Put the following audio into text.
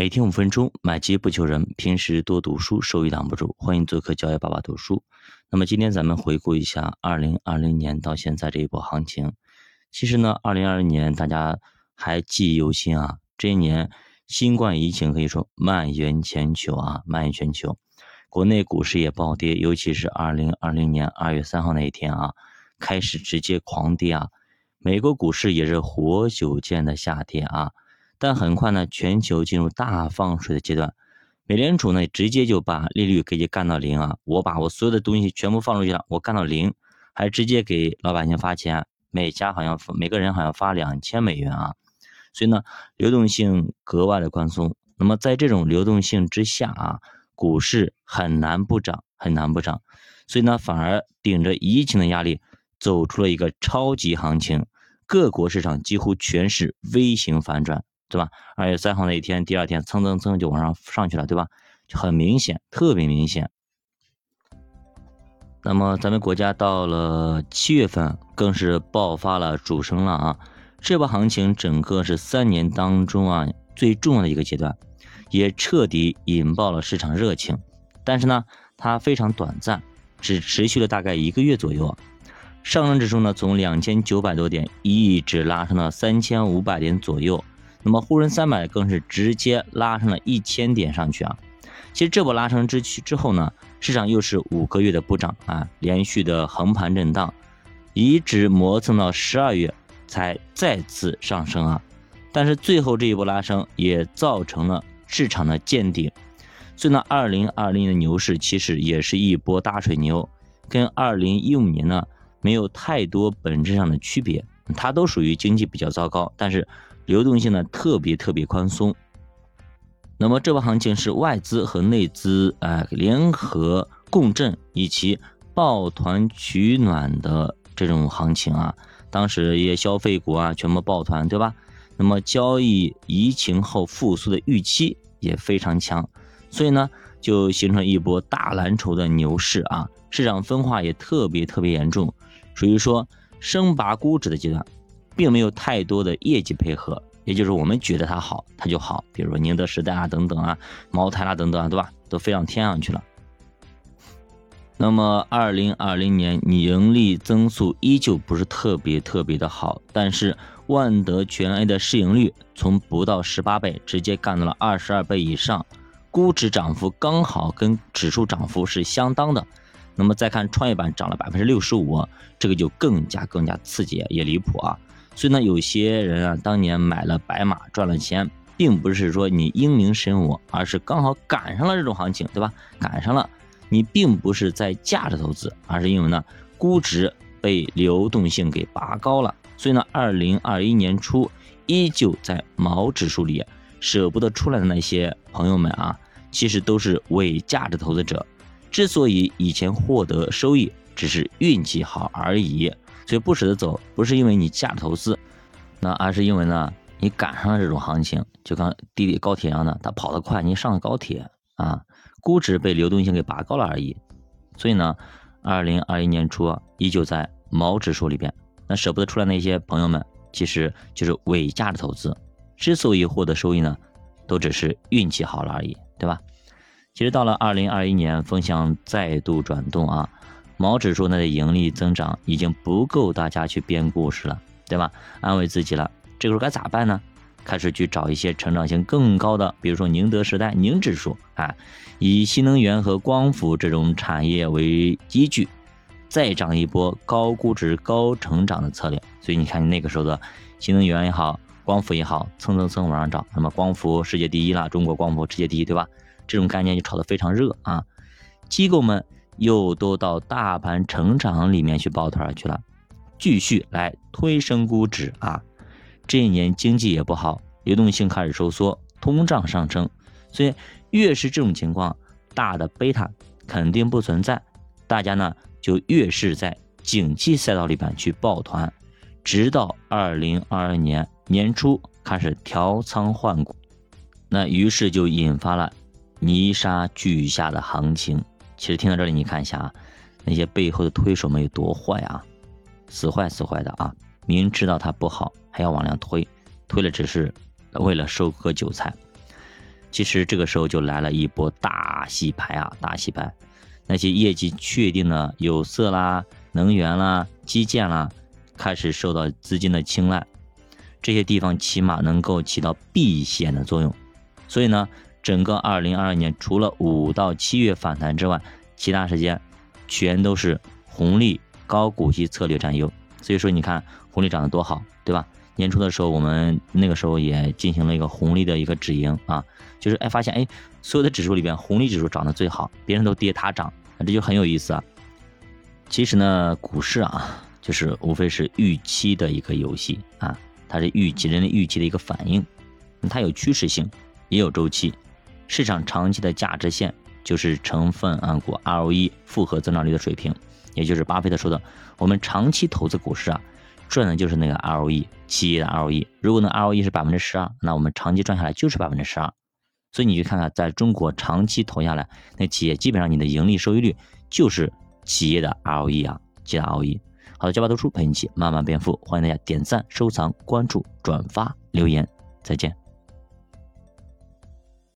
每天五分钟，买基不求人。平时多读书，收益挡不住。欢迎做客教育爸爸读书。那么今天咱们回顾一下二零二零年到现在这一波行情。其实呢，二零二零年大家还记忆犹新啊。这一年新冠疫情可以说蔓延全球啊，蔓延全球。国内股市也暴跌，尤其是二零二零年二月三号那一天啊，开始直接狂跌啊。美国股市也是活久见的下跌啊。但很快呢，全球进入大放水的阶段，美联储呢直接就把利率给你干到零啊！我把我所有的东西全部放出去了，我干到零，还直接给老百姓发钱，每家好像每个人好像发两千美元啊！所以呢，流动性格外的宽松。那么在这种流动性之下啊，股市很难不涨，很难不涨。所以呢，反而顶着疫情的压力，走出了一个超级行情，各国市场几乎全是 V 型反转。对吧？二月三号那一天，第二天蹭蹭蹭就往上上去了，对吧？就很明显，特别明显。那么咱们国家到了七月份，更是爆发了主升浪啊！这波行情整个是三年当中啊最重要的一个阶段，也彻底引爆了市场热情。但是呢，它非常短暂，只持续了大概一个月左右。上证指数呢，从两千九百多点一直拉升到三千五百点左右。那么沪深三百更是直接拉升了一千点上去啊！其实这波拉升之去之后呢，市场又是五个月的不涨啊，连续的横盘震荡，一直磨蹭到十二月才再次上升啊！但是最后这一波拉升也造成了市场的见顶，所以呢，二零二零的牛市其实也是一波大水牛，跟二零一五年呢没有太多本质上的区别，它都属于经济比较糟糕，但是。流动性呢特别特别宽松，那么这波行情是外资和内资哎联合共振以及抱团取暖的这种行情啊，当时一些消费股啊全部抱团，对吧？那么交易疫情后复苏的预期也非常强，所以呢就形成一波大蓝筹的牛市啊，市场分化也特别特别严重，属于说升拔估值的阶段。并没有太多的业绩配合，也就是我们觉得它好，它就好。比如说宁德时代啊，等等啊，茅台啦，等等啊，对吧？都飞上天上去了。那么，二零二零年盈利增速依旧不是特别特别的好，但是万德全 A 的市盈率从不到十八倍，直接干到了二十二倍以上，估值涨幅刚好跟指数涨幅是相当的。那么再看创业板涨了百分之六十五，这个就更加更加刺激，也离谱啊！所以呢，有些人啊，当年买了白马赚了钱，并不是说你英明神武，而是刚好赶上了这种行情，对吧？赶上了，你并不是在价值投资，而是因为呢，估值被流动性给拔高了。所以呢，二零二一年初依旧在毛指数里舍不得出来的那些朋友们啊，其实都是伪价值投资者。之所以以前获得收益，只是运气好而已。所以不舍得走，不是因为你价值投资，那而是因为呢，你赶上了这种行情，就跟地铁高铁一样的，它跑得快，你上了高铁啊，估值被流动性给拔高了而已。所以呢，二零二一年初依旧在毛指数里边，那舍不得出来那些朋友们，其实就是伪价值投资。之所以获得收益呢，都只是运气好了而已，对吧？其实到了二零二一年，风向再度转动啊。毛指数呢的盈利增长已经不够大家去编故事了，对吧？安慰自己了，这个时候该咋办呢？开始去找一些成长性更高的，比如说宁德时代、宁指数啊，以新能源和光伏这种产业为依据，再涨一波高估值、高成长的策略。所以你看，那个时候的新能源也好，光伏也好，蹭蹭蹭往上涨。那么光伏世界第一了，中国光伏世界第一，对吧？这种概念就炒得非常热啊，机构们。又都到大盘成长里面去抱团去了，继续来推升估值啊！这一年经济也不好，流动性开始收缩，通胀上升，所以越是这种情况，大的贝塔肯定不存在，大家呢就越是在景气赛道里边去抱团，直到二零二二年年初开始调仓换股，那于是就引发了泥沙俱下的行情。其实听到这里，你看一下啊，那些背后的推手们有多坏啊，死坏死坏的啊！明知道它不好，还要往量推，推了只是为了收割韭菜。其实这个时候就来了一波大洗牌啊，大洗牌！那些业绩确定的有色啦、能源啦、基建啦，开始受到资金的青睐，这些地方起码能够起到避险的作用。所以呢，整个二零二二年除了五到七月反弹之外，其他时间全都是红利高股息策略占优。所以说，你看红利涨得多好，对吧？年初的时候，我们那个时候也进行了一个红利的一个止盈啊，就是哎发现哎，所有的指数里边红利指数涨得最好，别人都跌它涨，这就很有意思啊。其实呢，股市啊，就是无非是预期的一个游戏啊，它是预期人的预期的一个反应，它有趋势性，也有周期。市场长期的价值线就是成分股 ROE 复合增长率的水平，也就是巴菲特说的，我们长期投资股市啊。赚的就是那个 ROE，企业的 ROE。如果呢 ROE 是百分之十二，那我们长期赚下来就是百分之十二。所以你去看看，在中国长期投下来，那企业基本上你的盈利收益率就是企业的 ROE 啊，企业的 ROE。好的，教爸读书陪你一起慢慢变富，欢迎大家点赞、收藏、关注、转发、留言，再见。